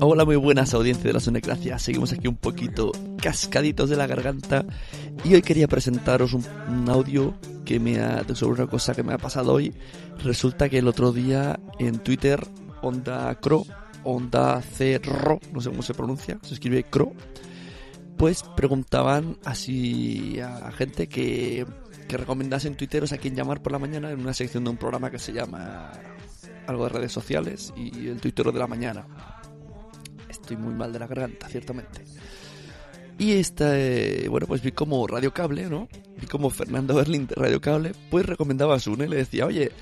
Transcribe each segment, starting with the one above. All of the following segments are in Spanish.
Hola, muy buenas audiencias de la Sonecracia. Seguimos aquí un poquito cascaditos de la garganta y hoy quería presentaros un, audio que me ha sobre una cosa que me ha pasado hoy. Resulta que el otro día en Twitter Onda Cro, Onda Cerro, no sé cómo se pronuncia, se escribe Cro, pues preguntaban así a gente que, que recomendasen tuiteros a quien llamar por la mañana en una sección de un programa que se llama algo de redes sociales y el tuitero de la mañana. Estoy muy mal de la garganta, ciertamente. Y esta, eh, bueno, pues vi como Radio Cable, ¿no? Vi como Fernando Berlín de Radio Cable, pues recomendaba a Sune, le decía, oye,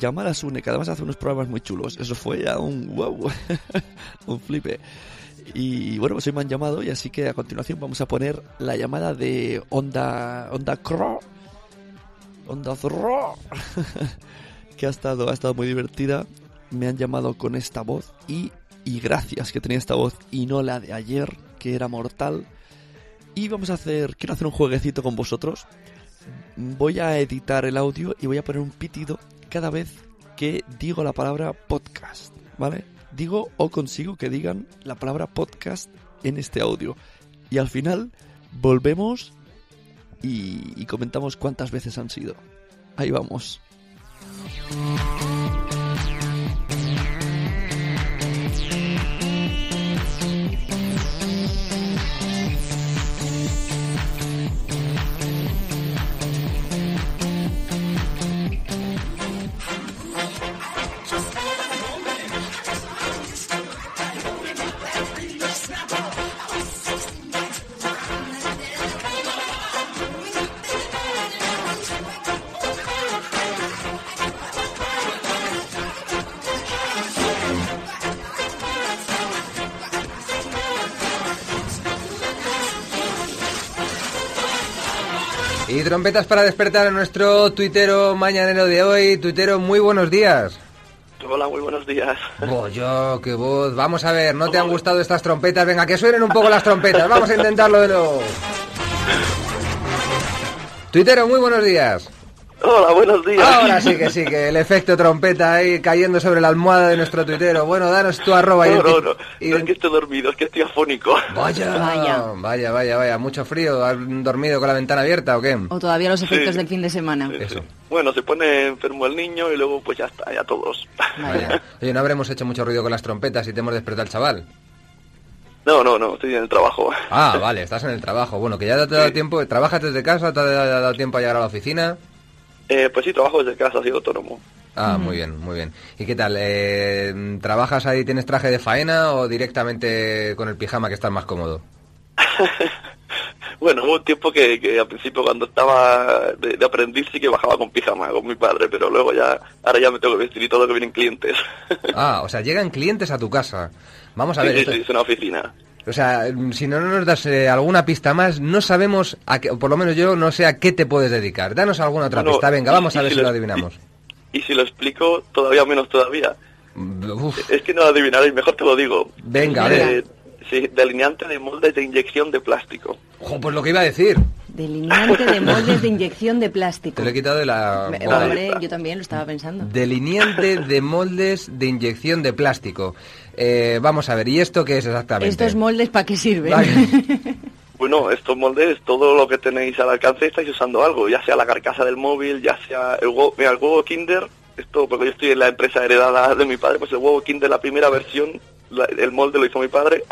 llamar a Sune, que además hace unos programas muy chulos. Eso fue ya un wow, un flipe. Y bueno, pues hoy me han llamado y así que a continuación vamos a poner la llamada de Onda Onda Cro, Onda Zorro, que ha estado, ha estado muy divertida. Me han llamado con esta voz y, y gracias que tenía esta voz y no la de ayer, que era mortal. Y vamos a hacer, quiero hacer un jueguecito con vosotros. Voy a editar el audio y voy a poner un pitido cada vez que digo la palabra podcast, ¿vale? Digo o consigo que digan la palabra podcast en este audio. Y al final volvemos y, y comentamos cuántas veces han sido. Ahí vamos. Y trompetas para despertar a nuestro tuitero mañanero de hoy. Tuitero, muy buenos días. Hola, muy buenos días. Oh, yo, qué voz. Vamos a ver, ¿no te han gustado estas trompetas? Venga, que suenen un poco las trompetas. Vamos a intentarlo de nuevo. Tuitero, muy buenos días. Hola, buenos días. Ahora sí que sí, que el efecto trompeta ahí cayendo sobre la almohada de nuestro tuitero. Bueno, danos tu arroba. No, no, no, y... no es que estoy dormido, es que estoy afónico. Vaya, vaya, vaya, vaya, vaya. mucho frío. ¿Has dormido con la ventana abierta o qué? O todavía los efectos Sí. del fin de semana. Sí, Eso. sí. Bueno, se pone enfermo el niño y luego pues ya está, ya todos. Vaya. Oye, no habremos hecho mucho ruido con las trompetas y te hemos despertado al chaval. No, no, no, estoy en el trabajo. Ah, vale, estás en el trabajo. Bueno, que ya te ha dado Sí. tiempo. ¿Trabajas desde casa? ¿Te ha dado tiempo a llegar a la oficina? Eh, pues sí, trabajo desde casa, soy autónomo. Ah, muy bien, muy bien. ¿Y qué tal? Eh, ¿Trabajas ahí, tienes traje de faena o directamente con el pijama que estás más cómodo? Bueno, hubo un tiempo que, que al principio cuando estaba de, de aprendiz sí que bajaba con pijama con mi padre, pero luego ya, ahora ya me tengo que vestir y todo que vienen clientes. Ah, o sea, llegan clientes a tu casa. Vamos a sí, ver, sí, esto- sí, es una oficina. O sea, si no nos das eh, alguna pista más, no sabemos, a qué, o por lo menos yo no sé a qué te puedes dedicar. Danos alguna otra Bueno, pista, venga, y- vamos a ver si si lo lo- adivinamos. Y si lo explico, todavía menos todavía. Uf, Es que no lo adivinaréis, mejor te lo digo. venga, a Eh, ver. sí, delineante de moldes de inyección de plástico. Ojo, pues lo que iba a decir. Delineante de moldes de inyección de plástico. Te lo he quitado de la... Me- boca. Hombre, yo también lo estaba pensando. Delineante de moldes de inyección de plástico. Eh, vamos a ver, ¿y esto qué es exactamente? ¿Estos moldes para qué sirven? Vale. Bueno, estos moldes, todo lo que tenéis al alcance estáis usando algo, ya sea la carcasa del móvil, ya sea el huevo, mira, el huevo Kinder, esto porque yo estoy en la empresa heredada de mi padre, pues el huevo Kinder, la primera versión, la- el molde lo hizo mi padre.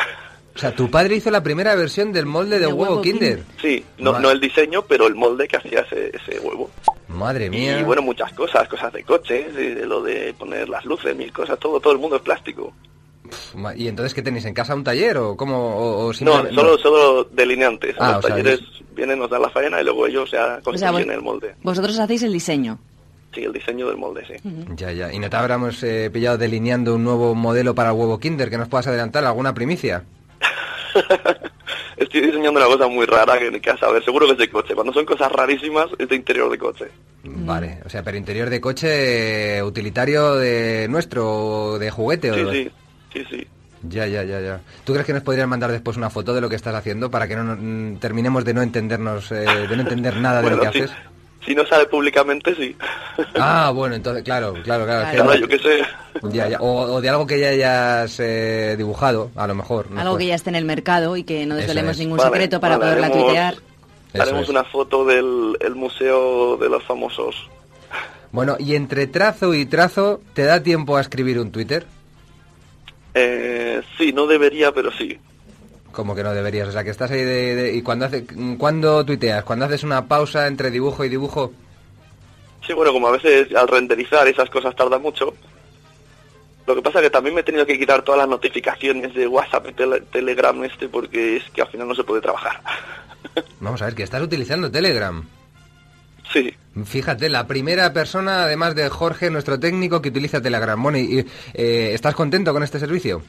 O sea, tu padre hizo la primera versión del molde de, De huevo, huevo Kinder. Sí, no, no el diseño, pero el molde que hacía ese, ese huevo. Madre mía. Y bueno, muchas cosas, cosas de coches, de, de lo de poner las luces, mil cosas, todo, todo el mundo es plástico. ¿Y entonces qué tenéis en casa un taller o cómo? O, o No, solo, solo delineantes. Ah, los o sea, talleres vienen, nos dan la faena y luego ellos ya O sea, construyen el molde. vosotros hacéis el diseño. Sí, el diseño del molde, sí. Ya, ya. ¿Y no te habremos eh, pillado delineando un nuevo modelo para el huevo Kinder que nos puedas adelantar? ¿Alguna primicia? Estoy diseñando una cosa muy rara que que a saber, seguro que es de coche. Cuando son cosas rarísimas, es de interior de coche. Vale, o sea, pero interior de coche utilitario de nuestro, de juguete. Sí, o... sí, sí, sí. Ya, ya, ya, ya. ¿Tú crees que nos podrían mandar después una foto de lo que estás haciendo para que no nos- mm, terminemos de no entendernos, eh, de no entender nada de lo que sí. haces? Si no sale públicamente, sí. Ah, bueno, entonces, claro, claro, claro. que- yo qué sé. Ya. O, o de algo que ya hayas eh, dibujado, a lo mejor. Algo que ya esté en el mercado y que no desvelemos es. ningún Vale, secreto para vale, poderla haremos- tuitear. Haremos es. una foto del el museo de los famosos. Bueno, y entre trazo y trazo, ¿te da tiempo a escribir un Twitter? Eh, sí, no debería, pero sí. Como que no deberías, o sea, que estás ahí de... de- ¿Y cuando, hace, cuando tuiteas? ¿Cuando haces una pausa entre dibujo y dibujo? Sí, bueno, como a veces al renderizar esas cosas tarda mucho. Lo que pasa es que también me he tenido que quitar todas las notificaciones de WhatsApp y tele- Telegram este porque es que al final no se puede trabajar. Vamos a ver, que estás utilizando Telegram. sí. Fíjate, la primera persona, además de Jorge, nuestro técnico, que utiliza Telegram. Bueno, y, eh, ¿estás contento con este servicio?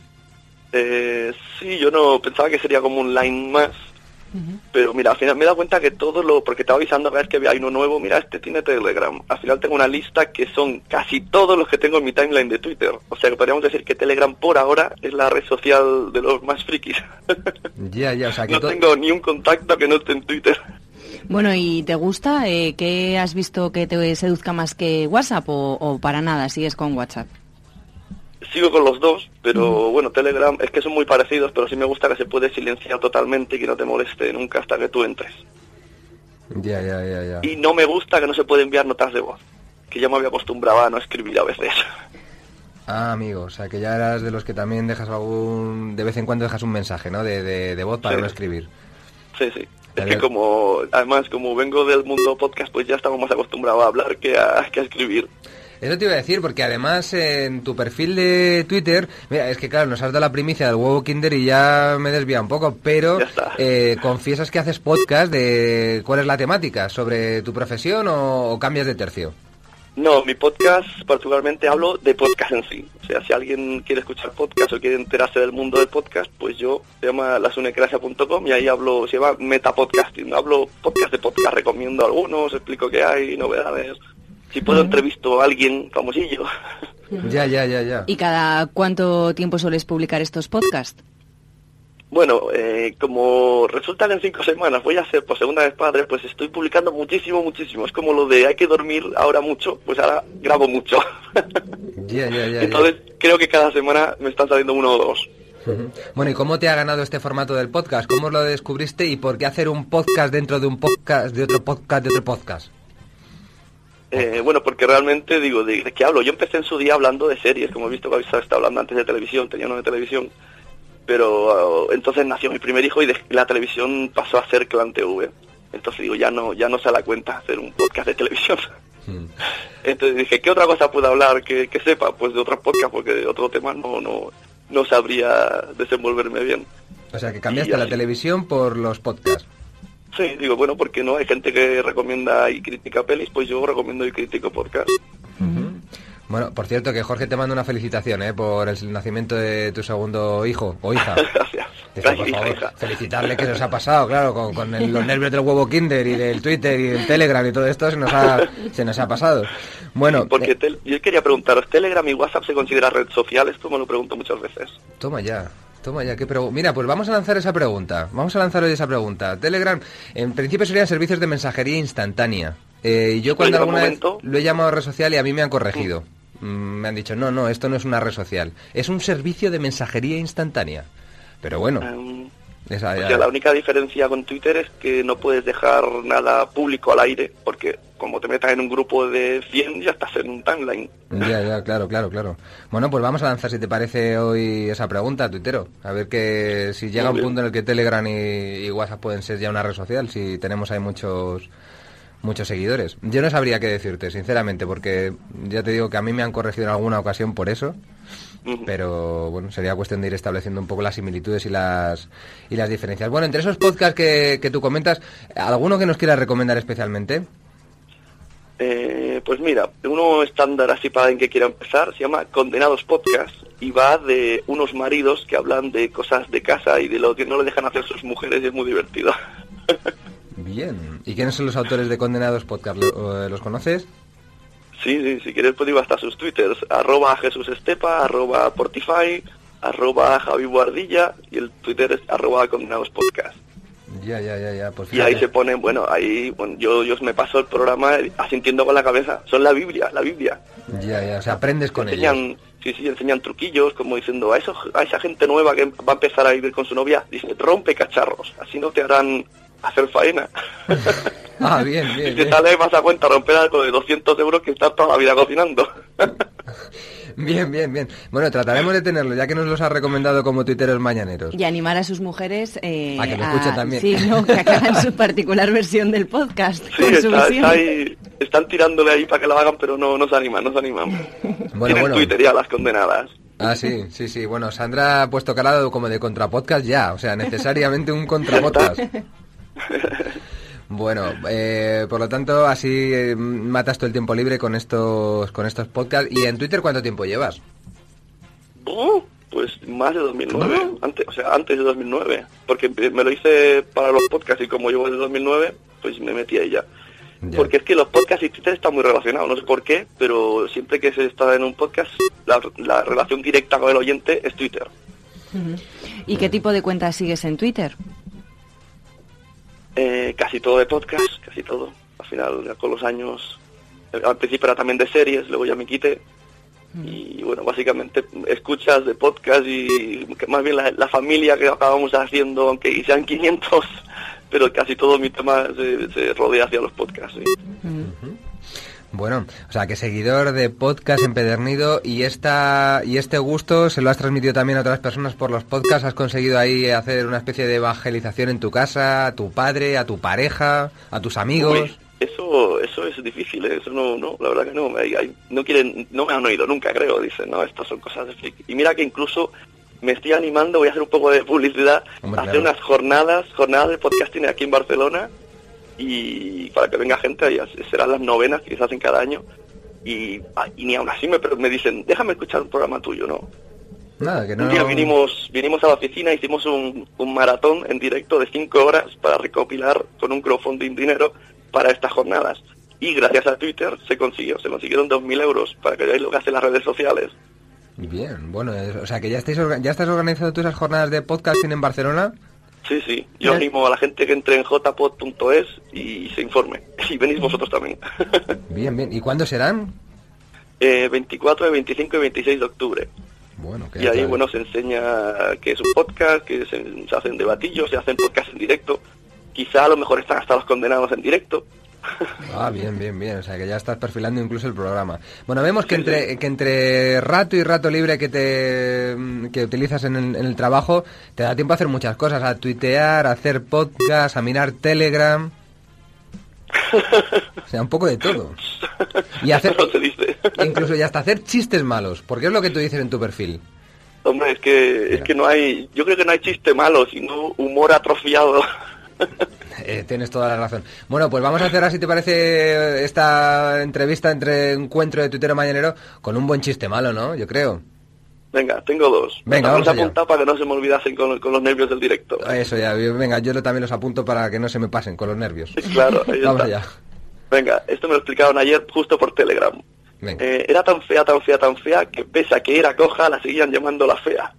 Eh, sí, yo no pensaba que sería como un line más. Pero mira, al final me he dado cuenta que todo lo... Porque estaba avisando cada vez que hay uno nuevo, mira, este tiene Telegram. Al final tengo una lista que son casi todos los que tengo en mi timeline de Twitter. O sea que podríamos decir que Telegram por ahora es la red social de los más frikis. Ya, ya, o sea, que no to- tengo ni un contacto que no esté en Twitter. Bueno, ¿y te gusta? Eh, ¿Qué has visto que te seduzca más que WhatsApp o, o para nada sigues con WhatsApp? Sigo con los dos, pero bueno, Telegram es que son muy parecidos, pero sí me gusta que se puede silenciar totalmente y que no te moleste nunca hasta que tú entres. Ya, ya, ya, ya. Y no me gusta que no se puede enviar notas de voz, que ya me había acostumbrado a no escribir a veces. Ah, amigo, o sea, que ya eras de los que también dejas algún... De vez en cuando dejas un mensaje, ¿no? De, de, de voz para Sí. no escribir. Sí, sí. Es que como, además, como vengo del mundo podcast, pues ya estamos más acostumbrados a hablar que a, que a escribir. Eso te iba a decir, porque además en tu perfil de Twitter, mira, es que claro, nos has dado la primicia del huevo Kinder y ya me desvía un poco, pero eh, confiesas que haces podcast de cuál es la temática, sobre tu profesión o, o cambias de tercio. No, mi podcast particularmente hablo de podcast en sí. O sea, si alguien quiere escuchar podcast o quiere enterarse del mundo del podcast, pues yo se llama lasunecracia.com y ahí hablo, se llama metapodcasting. Hablo podcast de podcast, recomiendo algunos, explico qué hay, novedades. Si puedo entrevisto a alguien famosillo. Ya, ya, ya, ya. ¿Y cada cuánto tiempo sueles publicar estos podcasts? Bueno, eh, como resulta que en cinco semanas voy a ser por segunda vez padre, pues estoy publicando muchísimo, muchísimo. Es como lo de hay que dormir ahora mucho, pues ahora grabo mucho. Ya, ya, ya. Entonces creo que cada semana me están saliendo uno o dos. Bueno, ¿y cómo te ha ganado este formato del podcast? ¿Cómo lo descubriste y por qué hacer un podcast dentro de un podcast, de otro podcast, de otro podcast? Eh, bueno, porque realmente digo, ¿de, de qué hablo? Yo empecé en su día hablando de series, como he visto que habéis estado hablando antes de televisión, tenía uno de televisión, pero uh, entonces nació mi primer hijo y de- la televisión pasó a ser Clan TV. Entonces digo, ya no, ya no se da cuenta hacer un podcast de televisión. Mm. Entonces dije, ¿qué otra cosa puedo hablar que, que sepa? Pues de otros podcasts, porque de otro tema no, no, no sabría desenvolverme bien. O sea, que cambiaste la televisión por los podcasts. Sí, digo, bueno, porque no hay gente que recomienda y critica pelis, pues yo recomiendo y critico podcast. Bueno, por cierto, que Jorge te manda una felicitación ¿eh? por el nacimiento de tu segundo hijo o hija. Gracias. Por favor, hija. felicitarle que se os ha pasado, claro, con, con el- los nervios del huevo Kinder y del Twitter y del Telegram y todo esto se nos ha, se nos ha pasado. Bueno, Porque eh, yo quería preguntaros, ¿Telegram y WhatsApp se considera red social? Esto me lo pregunto muchas veces. toma ya, toma ya, qué pregu- Mira, pues vamos a lanzar esa pregunta, vamos a lanzar hoy esa pregunta. Telegram, en principio serían servicios de mensajería instantánea. Eh, yo cuando alguna vez lo he llamado red social y a mí me han corregido. Mm, me han dicho, no, no, esto no es una red social, es un servicio de mensajería instantánea. Pero bueno, Em, esa ya- la única diferencia con Twitter es que no puedes dejar nada público al aire, porque como te metas en un grupo de 100 ya estás en un timeline. Ya, ya, claro, claro, claro. Bueno, pues vamos a lanzar, si te parece, hoy esa pregunta, tuitero. A ver que si llega un punto en el que Telegram y, y WhatsApp pueden ser ya una red social, si tenemos ahí muchos muchos seguidores. Yo no sabría qué decirte, sinceramente, porque ya te digo que a mí me han corregido en alguna ocasión por eso. Pero bueno, sería cuestión de ir estableciendo un poco las similitudes y las y las diferencias. Bueno, entre esos podcasts que, que tú comentas, ¿alguno que nos quieras recomendar especialmente? Eh, pues mira, uno estándar así para alguien que quiera empezar se llama Condenados Podcast y va de unos maridos que hablan de cosas de casa y de lo que no le dejan hacer sus mujeres y es muy divertido. Bien. ¿Y quiénes son los autores de Condenados Podcast? ¿Lo- eh, ¿Los conoces? Sí, sí, si quieres pues digo hasta sus twitters, arroba Jesús Estepa, arroba Portify, arroba Javi Guardilla y el twitter es arroba Condenados Podcast. Ya, ya, ya, ya. Pues Y ahí se ponen, bueno, ahí bueno, yo, yo me paso el programa asintiendo con la cabeza. Son la Biblia, la Biblia. Ya, ya, o sea, aprendes con ellos. enseñan, sí, sí, enseñan truquillos, como diciendo a, esos, a esa gente nueva que va a empezar a vivir con su novia, dice, rompe cacharros, así no te harán hacer faena. Ah, bien, y bien, te bien. sale más a cuenta romper algo de 200 euros que estar toda la vida cocinando. Bien, bien, bien. Bueno, trataremos de tenerlo, ya que nos los ha recomendado como tuiteros mañaneros. Y animar a sus mujeres eh, A que lo escuchen también. Sí, ¿no? que hagan su particular versión del podcast. Sí, con su está, visión. está ahí, están tirándole ahí para que lo hagan, pero no, no se animan, no se animan. Bueno, Tienen bueno. Twitter ya las condenadas. Ah, sí, sí, sí. Bueno, Sandra ha puesto calado como de contrapodcast ya, o sea, necesariamente un contrapodcast. Bueno, eh, por lo tanto, así eh, matas todo el tiempo libre con estos con estos podcasts. ¿Y en Twitter cuánto tiempo llevas? Uh, pues más de 2009, antes, o sea, antes de 2009, porque me lo hice para los podcasts y como llevo desde 2009, pues me metí ahí ya. Ya. Porque es que los podcasts y Twitter están muy relacionados, no sé por qué, pero siempre que se está en un podcast, la, la relación directa con el oyente es Twitter. ¿Y qué tipo de cuentas sigues en Twitter? Eh, casi todo de podcast, casi todo. Al final, ya con los años, eh, al principio era también de series, luego ya me quité. Y bueno, básicamente escuchas de podcast y que más bien la, la familia que acabamos haciendo, aunque sean 500, pero casi todo mi tema se, se rodea hacia los podcasts. sí. Bueno, o sea, que seguidor de podcast empedernido y esta y este gusto se lo has transmitido también a otras personas por los podcasts. Has conseguido ahí hacer una especie de evangelización en tu casa, a tu padre, a tu pareja, a tus amigos. Uy, eso, eso es difícil, ¿eh? eso no, no, la verdad que no, hay- hay- no quieren, no me han oído nunca, creo, dicen, no, estas son cosas de. Y mira que incluso me estoy animando, voy a hacer un poco de publicidad, Hombre, hacer claro. unas jornadas, jornadas de podcasting aquí en Barcelona, y para que venga gente, serán las novenas que se hacen cada año, y, y ni aún así me, pero me dicen, déjame escuchar un programa tuyo, ¿no? Nada, que no. Un día vinimos, vinimos a la oficina, hicimos un, un maratón en directo de cinco horas para recopilar con un crowdfunding dinero para estas jornadas. Y gracias a Twitter se consiguió, se consiguieron 2.000 euros para que veáis lo que hacen las redes sociales. Bien, bueno, es- o sea, que ya estáis ya estás organizando tú esas jornadas de podcasting en Barcelona. Sí, sí, yo animo a la gente que entre en jpod.es y se informe. Y venís vosotros también. Bien, bien. ¿Y cuándo serán? eh, 24, 25 y 26 de octubre. Bueno, Y ahí, bueno, se enseña que es un podcast, que se, se hacen debatillos, se hacen podcasts en directo. Quizá a lo mejor están hasta los condenados en directo. Ah, bien, bien, bien. O sea, que ya estás perfilando incluso el programa. Bueno, vemos que entre, que entre rato y rato libre que te que utilizas en el, en el trabajo, te da tiempo a hacer muchas cosas, a tuitear, a hacer podcast, a mirar Telegram. O sea, un poco de todo. Y hacer, No se dice. incluso y hasta hacer chistes malos, porque es lo que tú dices en tu perfil. Hombre, es que, es que no hay, yo creo que no hay chiste malo, sino humor atrofiado. Eh, tienes toda la razón. Bueno, pues vamos a cerrar, si te parece, esta entrevista entre encuentro de tuitero mañanero con un buen chiste malo, ¿no? Yo creo. Venga, tengo dos. Venga, Los vamos he allá. apuntado para que no se me olvidasen con, con los nervios del directo. Eso ya, venga, yo también los apunto para que no se me pasen con los nervios. Claro, ahí Vamos está. allá. Venga, esto me lo explicaron ayer justo por Telegram. Venga. Eh, era tan fea, tan fea, tan fea, que pese a que era coja, la seguían llamando la fea.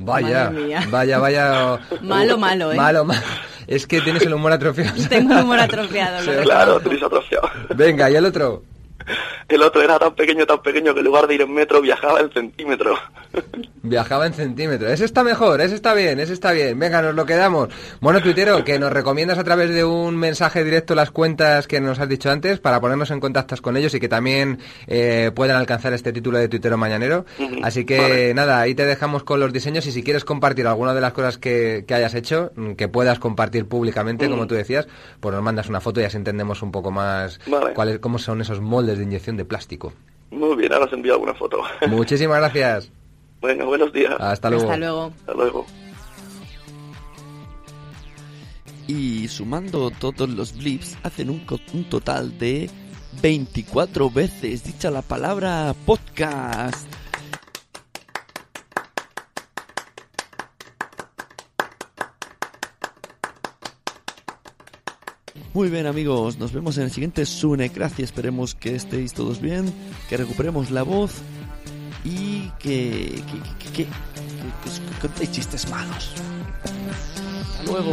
Vaya, vaya, vaya. Malo, malo, ¿eh? Malo, malo. Es que tienes el humor atrofiado. Tengo un humor atrofiado. Sí, lo Claro, tenéis atrofiado. Venga, y el otro. El otro era tan pequeño, tan pequeño que en lugar de ir en metro viajaba en centímetros. Viajaba en centímetros. Ese está mejor, ese está bien, ese está bien. Venga, nos lo quedamos. Bueno, tuitero, que nos recomiendas a través de un mensaje directo las cuentas que nos has dicho antes para ponernos en contacto con ellos y que también eh, puedan alcanzar este título de tuitero mañanero. Así que nada, ahí te dejamos con los diseños y si quieres compartir alguna de las cosas que, hayas hecho, mm, que puedas compartir públicamente, como tú decías, pues nos mandas una foto y así entendemos un poco más cuáles, cómo son esos moldes de inyección de plástico. Muy bien, ahora os envío alguna foto. Muchísimas gracias. Bueno, buenos días. Hasta luego. Hasta luego. Hasta luego. Y sumando todos los blips, hacen un, un total de 24 veces dicha la palabra podcast. Muy bien amigos, nos vemos en el siguiente Sunecracia. Esperemos que estéis todos bien, que recuperemos la voz y que, que, que, que, contéis chistes malos. Hasta luego.